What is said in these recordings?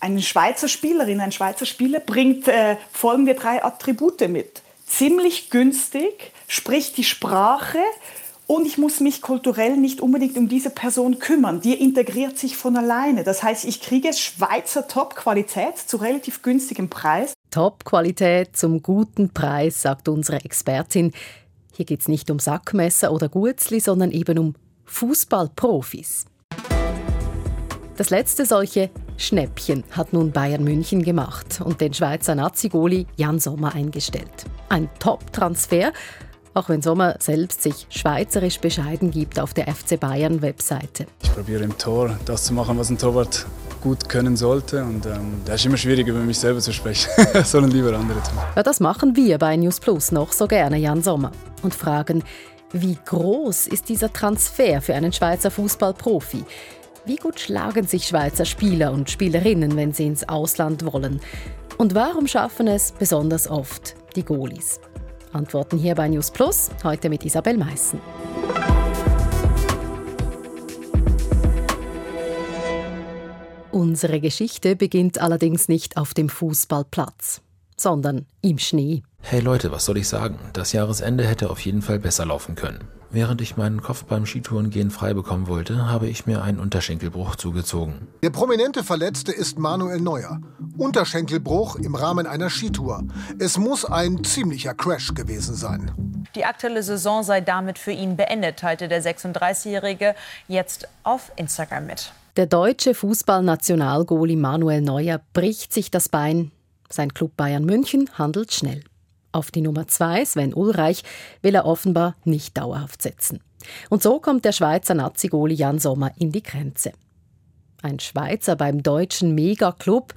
Eine Schweizer Spielerin, ein Schweizer Spieler bringt äh, folgende drei Attribute mit. Ziemlich günstig, spricht die Sprache und ich muss mich kulturell nicht unbedingt um diese Person kümmern. Die integriert sich von alleine. Das heißt, ich kriege Schweizer Top-Qualität zu relativ günstigem Preis. Top-Qualität zum guten Preis, sagt unsere Expertin. Hier geht es nicht um Sackmesser oder Gutzli, sondern eben um Fußballprofis. Das letzte solche Schnäppchen hat nun Bayern München gemacht und den Schweizer Nazi-Goli Jan Sommer eingestellt. Ein Top-Transfer, auch wenn Sommer selbst sich schweizerisch bescheiden gibt auf der FC Bayern Webseite. Ich probiere im Tor das zu machen, was ein Torwart gut können sollte. Und ähm, da ist immer schwierig, über mich selber zu sprechen. das sollen lieber andere tun. Ja, das machen wir bei News Plus noch so gerne, Jan Sommer. Und fragen, wie groß ist dieser Transfer für einen Schweizer Fußballprofi? Wie gut schlagen sich Schweizer Spieler und Spielerinnen, wenn sie ins Ausland wollen? Und warum schaffen es besonders oft die Goalies? Antworten hier bei News Plus, heute mit Isabel Meissen. Unsere Geschichte beginnt allerdings nicht auf dem Fußballplatz, sondern im Schnee. Hey Leute, was soll ich sagen? Das Jahresende hätte auf jeden Fall besser laufen können. Während ich meinen Kopf beim Skitourengehen frei bekommen wollte, habe ich mir einen Unterschenkelbruch zugezogen. Der prominente Verletzte ist Manuel Neuer. Unterschenkelbruch im Rahmen einer Skitour. Es muss ein ziemlicher Crash gewesen sein. Die aktuelle Saison sei damit für ihn beendet, teilte der 36-Jährige jetzt auf Instagram mit. Der deutsche Fußballnationalgoalie Manuel Neuer bricht sich das Bein. Sein Club Bayern München handelt schnell. Auf die Nummer 2, Sven Ulreich, will er offenbar nicht dauerhaft setzen. Und so kommt der Schweizer Nazi-Goli Jan Sommer in die Grenze. Ein Schweizer beim deutschen Megaclub,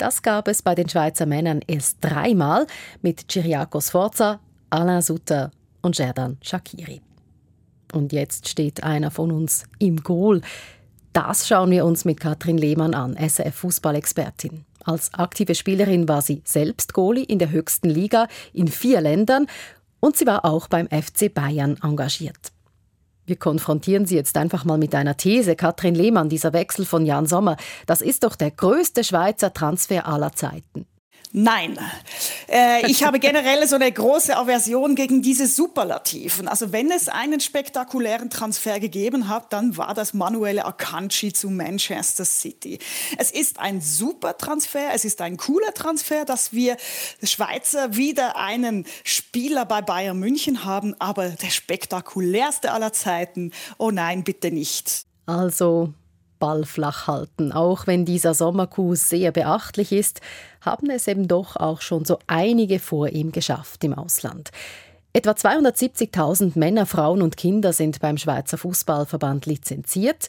das gab es bei den Schweizer Männern erst dreimal mit Chiriakos Sforza, Alain Sutter und Jerdan Shakiri. Und jetzt steht einer von uns im Goal. Das schauen wir uns mit Katrin Lehmann an, SRF-Fußballexpertin. Als aktive Spielerin war sie selbst Goalie in der höchsten Liga in vier Ländern und sie war auch beim FC Bayern engagiert. Wir konfrontieren Sie jetzt einfach mal mit einer These. Katrin Lehmann, dieser Wechsel von Jan Sommer, das ist doch der größte Schweizer Transfer aller Zeiten. Nein. Äh, ich habe generell so eine große Aversion gegen diese Superlativen. Also wenn es einen spektakulären Transfer gegeben hat, dann war das Manuele Akanji zu Manchester City. Es ist ein super Transfer, es ist ein cooler Transfer, dass wir Schweizer wieder einen Spieler bei Bayern München haben, aber der spektakulärste aller Zeiten, oh nein, bitte nicht. Also Ball flach halten. Auch wenn dieser Sommerkuh sehr beachtlich ist, haben es eben doch auch schon so einige vor ihm geschafft im Ausland. Etwa 270.000 Männer, Frauen und Kinder sind beim Schweizer Fußballverband lizenziert.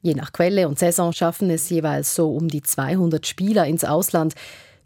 Je nach Quelle und Saison schaffen es jeweils so um die 200 Spieler ins Ausland,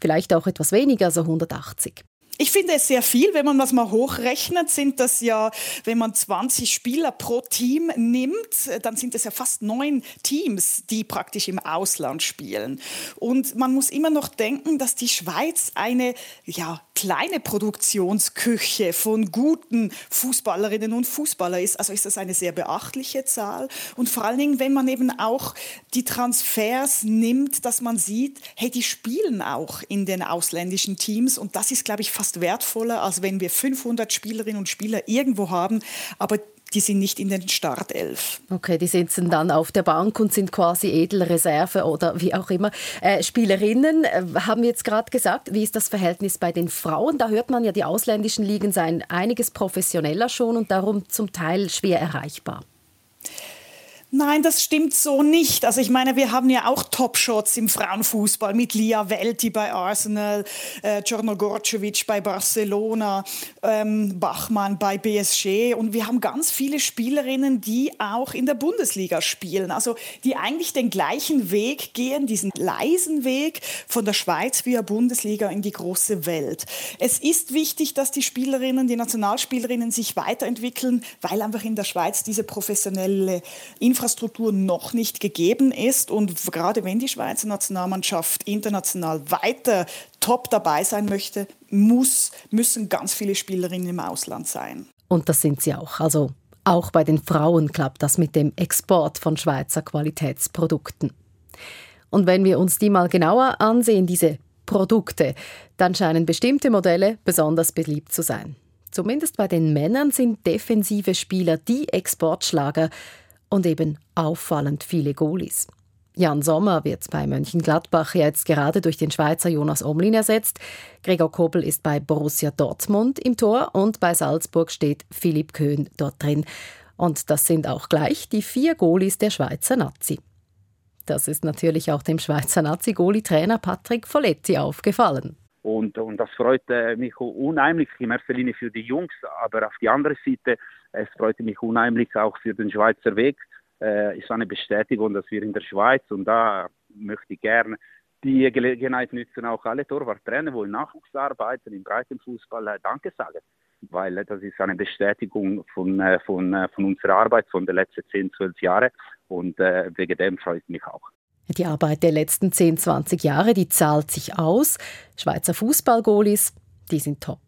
vielleicht auch etwas weniger, so 180. Ich finde es sehr viel, wenn man das mal hochrechnet, sind das ja, wenn man 20 Spieler pro Team nimmt, dann sind es ja fast neun Teams, die praktisch im Ausland spielen. Und man muss immer noch denken, dass die Schweiz eine ja, kleine Produktionsküche von guten Fußballerinnen und Fußballer ist. Also ist das eine sehr beachtliche Zahl. Und vor allen Dingen, wenn man eben auch die Transfers nimmt, dass man sieht, hey, die spielen auch in den ausländischen Teams. Und das ist, glaube ich, fast fast wertvoller, als wenn wir 500 Spielerinnen und Spieler irgendwo haben, aber die sind nicht in den Startelf. Okay, die sitzen dann auf der Bank und sind quasi Edelreserve oder wie auch immer. Äh, Spielerinnen äh, haben jetzt gerade gesagt, wie ist das Verhältnis bei den Frauen? Da hört man ja, die ausländischen Ligen seien einiges professioneller schon und darum zum Teil schwer erreichbar. Nein, das stimmt so nicht. Also ich meine, wir haben ja auch Top-Shots im Frauenfußball mit Lia Welti bei Arsenal, äh, Gorcevic bei Barcelona, ähm, Bachmann bei BSG und wir haben ganz viele Spielerinnen, die auch in der Bundesliga spielen. Also die eigentlich den gleichen Weg gehen, diesen leisen Weg von der Schweiz via Bundesliga in die große Welt. Es ist wichtig, dass die Spielerinnen, die Nationalspielerinnen sich weiterentwickeln, weil einfach in der Schweiz diese professionelle Infrastruktur Infrastruktur noch nicht gegeben ist. Und gerade wenn die Schweizer Nationalmannschaft international weiter top dabei sein möchte, muss, müssen ganz viele Spielerinnen im Ausland sein. Und das sind sie auch. Also auch bei den Frauen klappt das mit dem Export von Schweizer Qualitätsprodukten. Und wenn wir uns die mal genauer ansehen, diese Produkte, dann scheinen bestimmte Modelle besonders beliebt zu sein. Zumindest bei den Männern sind defensive Spieler die Exportschlager und eben auffallend viele Goalies. Jan Sommer wird bei Mönchengladbach jetzt gerade durch den Schweizer Jonas Omlin ersetzt. Gregor Kobel ist bei Borussia Dortmund im Tor und bei Salzburg steht Philipp Köhn dort drin. Und das sind auch gleich die vier Goalies der Schweizer Nazi. Das ist natürlich auch dem Schweizer Nazi-Goalie-Trainer Patrick Folletti aufgefallen. Und, und das freut äh, mich unheimlich, in erster Linie für die Jungs, aber auf die andere Seite, es freut mich unheimlich auch für den Schweizer Weg. Äh, ist eine Bestätigung, dass wir in der Schweiz, und da möchte ich gerne die Gelegenheit nutzen, auch alle Torwarttrainer, die im Nachwuchs arbeiten, im Breitenfußball, äh, Danke sagen. Weil äh, das ist eine Bestätigung von, von, von unserer Arbeit von den letzten 10, 12 Jahren. Und äh, wegen dem freut mich auch. Die Arbeit der letzten 10, 20 Jahre, die zahlt sich aus. Schweizer Fußballgoalies, die sind top.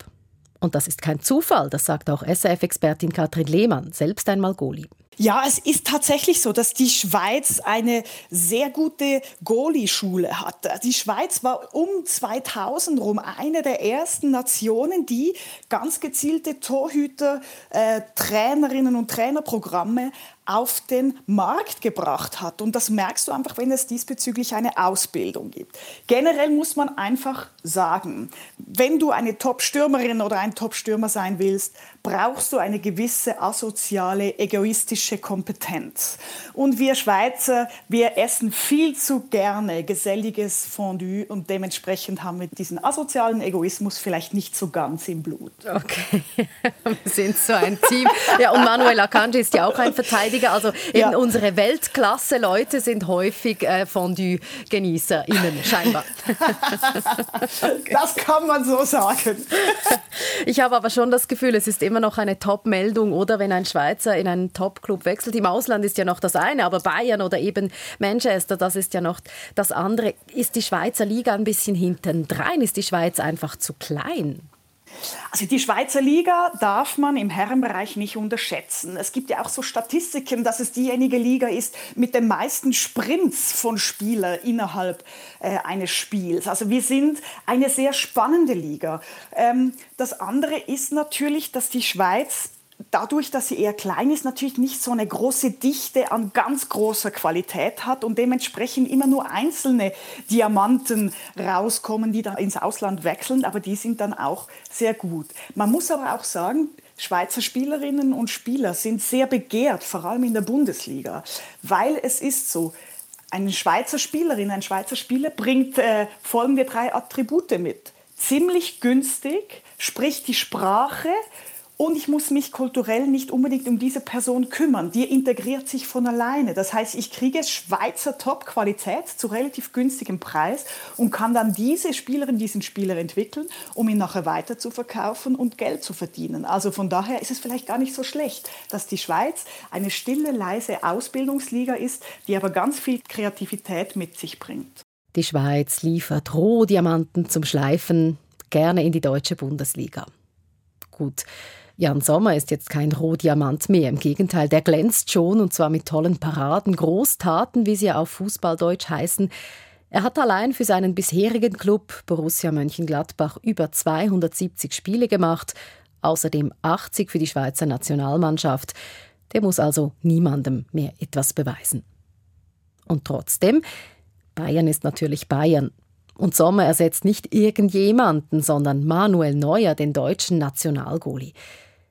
Und das ist kein Zufall, das sagt auch SRF-Expertin Katrin Lehmann, selbst einmal Goalie. Ja, es ist tatsächlich so, dass die Schweiz eine sehr gute Goalie-Schule hat. Die Schweiz war um 2000 rum eine der ersten Nationen, die ganz gezielte Torhüter, äh, Trainerinnen und Trainerprogramme auf den Markt gebracht hat. Und das merkst du einfach, wenn es diesbezüglich eine Ausbildung gibt. Generell muss man einfach sagen, wenn du eine Top-Stürmerin oder ein Top-Stürmer sein willst, brauchst du eine gewisse asoziale, egoistische Kompetenz. Und wir Schweizer, wir essen viel zu gerne geselliges Fondue und dementsprechend haben wir diesen asozialen Egoismus vielleicht nicht so ganz im Blut. Okay, wir sind so ein Team. Ja, und Manuel Akanji ist ja auch ein Verteidiger. Also eben ja. unsere Weltklasse-Leute sind häufig äh, Fondue-GenießerInnen, scheinbar. das kann man so sagen. Ich habe aber schon das Gefühl, es ist immer noch eine Top-Meldung, oder wenn ein Schweizer in einen Top-Club wechselt. Im Ausland ist ja noch das eine, aber Bayern oder eben Manchester, das ist ja noch das andere. Ist die Schweizer Liga ein bisschen hintendrein? Ist die Schweiz einfach zu klein? Also die Schweizer Liga darf man im Herrenbereich nicht unterschätzen. Es gibt ja auch so Statistiken, dass es diejenige Liga ist mit den meisten Sprints von Spielern innerhalb äh, eines Spiels. Also wir sind eine sehr spannende Liga. Ähm, das andere ist natürlich, dass die Schweiz dadurch, dass sie eher klein ist, natürlich nicht so eine große Dichte an ganz großer Qualität hat und dementsprechend immer nur einzelne Diamanten rauskommen, die dann ins Ausland wechseln, aber die sind dann auch sehr gut. Man muss aber auch sagen, Schweizer Spielerinnen und Spieler sind sehr begehrt, vor allem in der Bundesliga, weil es ist so, eine Schweizer Spielerin, ein Schweizer Spieler bringt äh, folgende drei Attribute mit. Ziemlich günstig, spricht die Sprache, und ich muss mich kulturell nicht unbedingt um diese Person kümmern. Die integriert sich von alleine. Das heißt, ich kriege Schweizer Top-Qualität zu relativ günstigem Preis und kann dann diese Spielerin, diesen Spieler entwickeln, um ihn nachher weiter zu verkaufen und Geld zu verdienen. Also von daher ist es vielleicht gar nicht so schlecht, dass die Schweiz eine stille, leise Ausbildungsliga ist, die aber ganz viel Kreativität mit sich bringt. Die Schweiz liefert Rohdiamanten zum Schleifen gerne in die deutsche Bundesliga. Gut. Jan Sommer ist jetzt kein Rohdiamant mehr. Im Gegenteil, der glänzt schon und zwar mit tollen Paraden, Großtaten, wie sie auf Fußballdeutsch heißen. Er hat allein für seinen bisherigen Club Borussia Mönchengladbach über 270 Spiele gemacht, außerdem 80 für die Schweizer Nationalmannschaft. Der muss also niemandem mehr etwas beweisen. Und trotzdem, Bayern ist natürlich Bayern. Und Sommer ersetzt nicht irgendjemanden, sondern Manuel Neuer, den deutschen Nationalgoli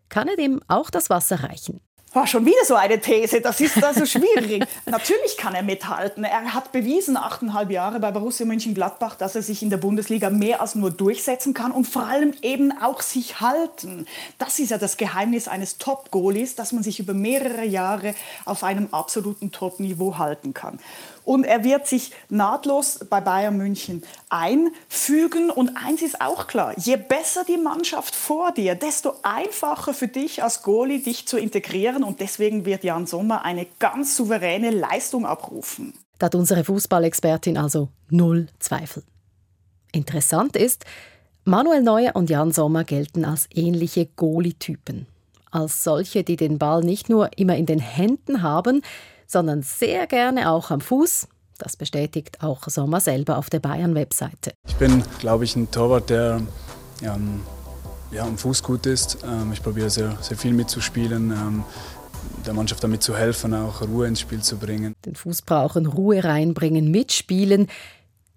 kann er dem auch das Wasser reichen. War schon wieder so eine These, das ist also schwierig. Natürlich kann er mithalten. Er hat bewiesen, achteinhalb Jahre bei Borussia Mönchengladbach, dass er sich in der Bundesliga mehr als nur durchsetzen kann und vor allem eben auch sich halten. Das ist ja das Geheimnis eines Top-Goalies, dass man sich über mehrere Jahre auf einem absoluten Top-Niveau halten kann. Und er wird sich nahtlos bei Bayern München einfügen. Und eins ist auch klar, je besser die Mannschaft vor dir, desto einfacher für dich als Goalie, dich zu integrieren. Und deswegen wird Jan Sommer eine ganz souveräne Leistung abrufen. Da hat unsere Fußballexpertin also null Zweifel. Interessant ist, Manuel Neuer und Jan Sommer gelten als ähnliche Goalie-Typen. Als solche, die den Ball nicht nur immer in den Händen haben, sondern sehr gerne auch am Fuß, Das bestätigt auch Sommer selber auf der Bayern-Webseite. Ich bin, glaube ich, ein Torwart, der ja, ja, am Fuß gut ist. Ähm, ich probiere sehr, sehr viel mitzuspielen ähm, der Mannschaft damit zu helfen, auch Ruhe ins Spiel zu bringen. Den Fuß brauchen, Ruhe reinbringen, mitspielen.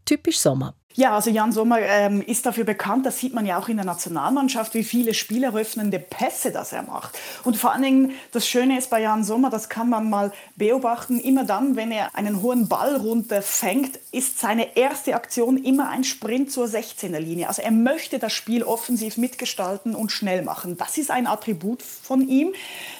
Typisch Sommer. Ja, also Jan Sommer ähm, ist dafür bekannt, das sieht man ja auch in der Nationalmannschaft, wie viele spieleröffnende Pässe das er macht. Und vor allen Dingen, das Schöne ist bei Jan Sommer, das kann man mal beobachten, immer dann, wenn er einen hohen Ball runterfängt, ist seine erste Aktion immer ein Sprint zur 16er Linie. Also er möchte das Spiel offensiv mitgestalten und schnell machen. Das ist ein Attribut von ihm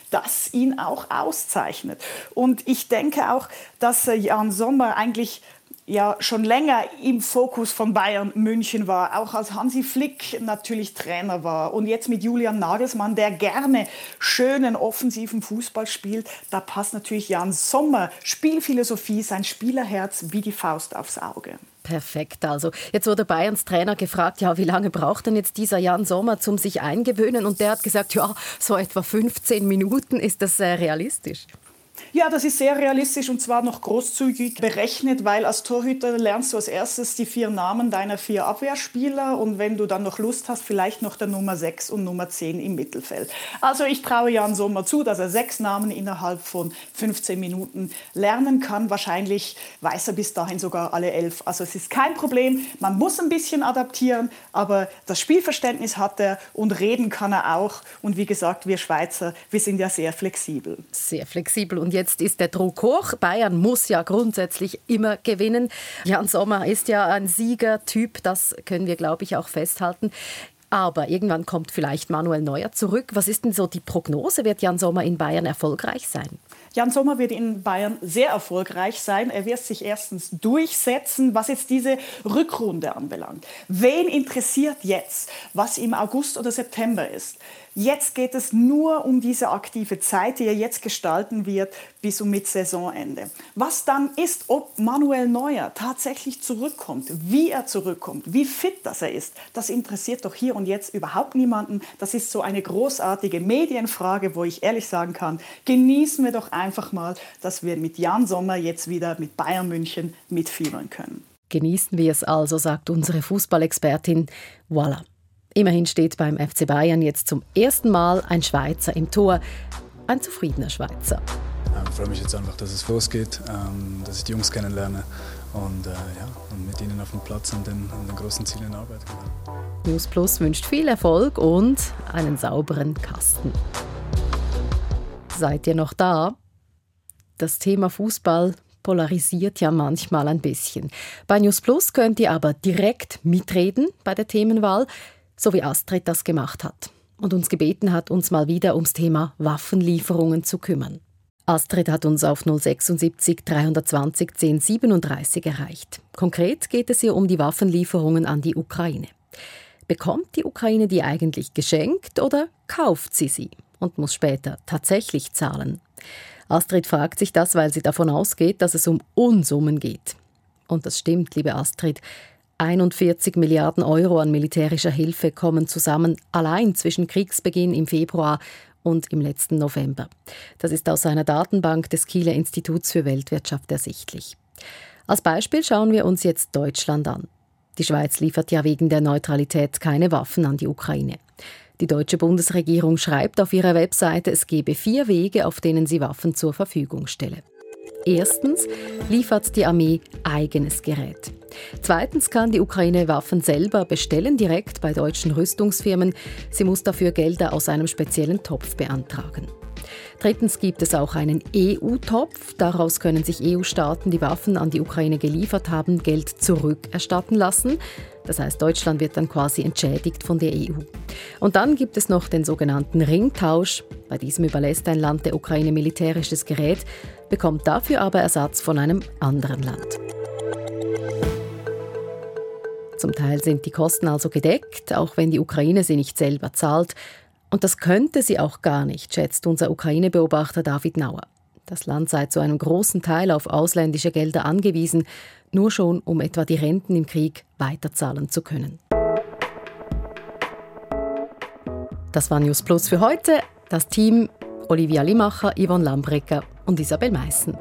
das ihn auch auszeichnet. Und ich denke auch, dass äh, Jan Sommer eigentlich ja schon länger im Fokus von Bayern München war, auch als Hansi Flick natürlich Trainer war und jetzt mit Julian Nagelsmann, der gerne schönen offensiven Fußball spielt, da passt natürlich Jan Sommer Spielphilosophie, sein Spielerherz wie die Faust aufs Auge. Perfekt. Also jetzt wurde Bayerns Trainer gefragt, ja, wie lange braucht denn jetzt dieser Jan Sommer zum sich eingewöhnen? Und der hat gesagt, ja, so etwa 15 Minuten. Ist das äh, realistisch? Ja, das ist sehr realistisch und zwar noch großzügig berechnet, weil als Torhüter lernst du als erstes die vier Namen deiner vier Abwehrspieler und wenn du dann noch Lust hast, vielleicht noch der Nummer 6 und Nummer 10 im Mittelfeld. Also ich traue Jan Sommer zu, dass er sechs Namen innerhalb von 15 Minuten lernen kann. Wahrscheinlich weiß er bis dahin sogar alle elf. Also es ist kein Problem. Man muss ein bisschen adaptieren, aber das Spielverständnis hat er und reden kann er auch. Und wie gesagt, wir Schweizer, wir sind ja sehr flexibel. Sehr flexibel und jetzt ist der Druck hoch. Bayern muss ja grundsätzlich immer gewinnen. Jan Sommer ist ja ein Siegertyp, das können wir, glaube ich, auch festhalten. Aber irgendwann kommt vielleicht Manuel Neuer zurück. Was ist denn so die Prognose? Wird Jan Sommer in Bayern erfolgreich sein? Jan Sommer wird in Bayern sehr erfolgreich sein. Er wird sich erstens durchsetzen, was jetzt diese Rückrunde anbelangt. Wen interessiert jetzt, was im August oder September ist? Jetzt geht es nur um diese aktive Zeit, die er jetzt gestalten wird, bis um mit Saisonende. Was dann ist, ob Manuel Neuer tatsächlich zurückkommt, wie er zurückkommt, wie fit das er ist, das interessiert doch hier und jetzt überhaupt niemanden. Das ist so eine großartige Medienfrage, wo ich ehrlich sagen kann, genießen wir doch einfach mal, dass wir mit Jan Sommer jetzt wieder mit Bayern München mitfiebern können. Genießen wir es also, sagt unsere Fußballexpertin. Voilà. Immerhin steht beim FC Bayern jetzt zum ersten Mal ein Schweizer im Tor. Ein zufriedener Schweizer. Ich freue mich jetzt einfach, dass es losgeht, ähm, dass ich die Jungs kennenlerne und, äh, ja, und mit ihnen auf dem Platz an den, an den großen Zielen arbeiten kann. News Plus wünscht viel Erfolg und einen sauberen Kasten. Seid ihr noch da? Das Thema Fußball polarisiert ja manchmal ein bisschen. Bei News Plus könnt ihr aber direkt mitreden bei der Themenwahl so wie Astrid das gemacht hat und uns gebeten hat, uns mal wieder ums Thema Waffenlieferungen zu kümmern. Astrid hat uns auf 076 320 1037 erreicht. Konkret geht es ihr um die Waffenlieferungen an die Ukraine. Bekommt die Ukraine die eigentlich geschenkt oder kauft sie sie und muss später tatsächlich zahlen? Astrid fragt sich das, weil sie davon ausgeht, dass es um Unsummen geht. Und das stimmt, liebe Astrid. 41 Milliarden Euro an militärischer Hilfe kommen zusammen, allein zwischen Kriegsbeginn im Februar und im letzten November. Das ist aus einer Datenbank des Kieler Instituts für Weltwirtschaft ersichtlich. Als Beispiel schauen wir uns jetzt Deutschland an. Die Schweiz liefert ja wegen der Neutralität keine Waffen an die Ukraine. Die deutsche Bundesregierung schreibt auf ihrer Webseite, es gebe vier Wege, auf denen sie Waffen zur Verfügung stelle. Erstens liefert die Armee eigenes Gerät. Zweitens kann die Ukraine Waffen selber bestellen, direkt bei deutschen Rüstungsfirmen. Sie muss dafür Gelder aus einem speziellen Topf beantragen. Drittens gibt es auch einen EU-Topf. Daraus können sich EU-Staaten, die Waffen an die Ukraine geliefert haben, Geld zurückerstatten lassen. Das heißt, Deutschland wird dann quasi entschädigt von der EU. Und dann gibt es noch den sogenannten Ringtausch. Bei diesem überlässt ein Land der Ukraine militärisches Gerät, bekommt dafür aber Ersatz von einem anderen Land. Zum Teil sind die Kosten also gedeckt, auch wenn die Ukraine sie nicht selber zahlt. Und das könnte sie auch gar nicht, schätzt unser Ukraine-Beobachter David Nauer. Das Land sei zu einem großen Teil auf ausländische Gelder angewiesen, nur schon um etwa die Renten im Krieg weiterzahlen zu können. Das war News Plus für heute. Das Team Olivia Limacher, Yvonne Lambrecker und Isabel Meissen.